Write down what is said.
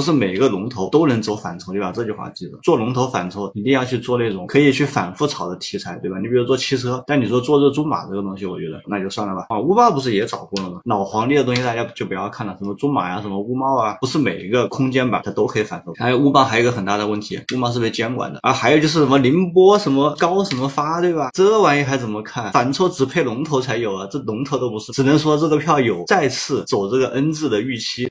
不是每一个龙头都能走反抽，你把这句话记住。做龙头反抽，一定要去做那种可以去反复炒的题材，对吧？你比如做汽车，但你说做这中马这个东西，我觉得那就算了吧。啊，乌猫不是也找过了吗？老黄历的东西大家就不要看了，什么中马呀、什么乌猫啊，不是每一个空间板它都可以反抽。还有乌猫还有一个很大的问题，乌猫是被监管的啊。还有就是什么宁波什么高什么发，对吧？这玩意还怎么看？反抽只配龙头才有啊，这龙头都不是，只能说这个票有再次走这个 N 字的预期。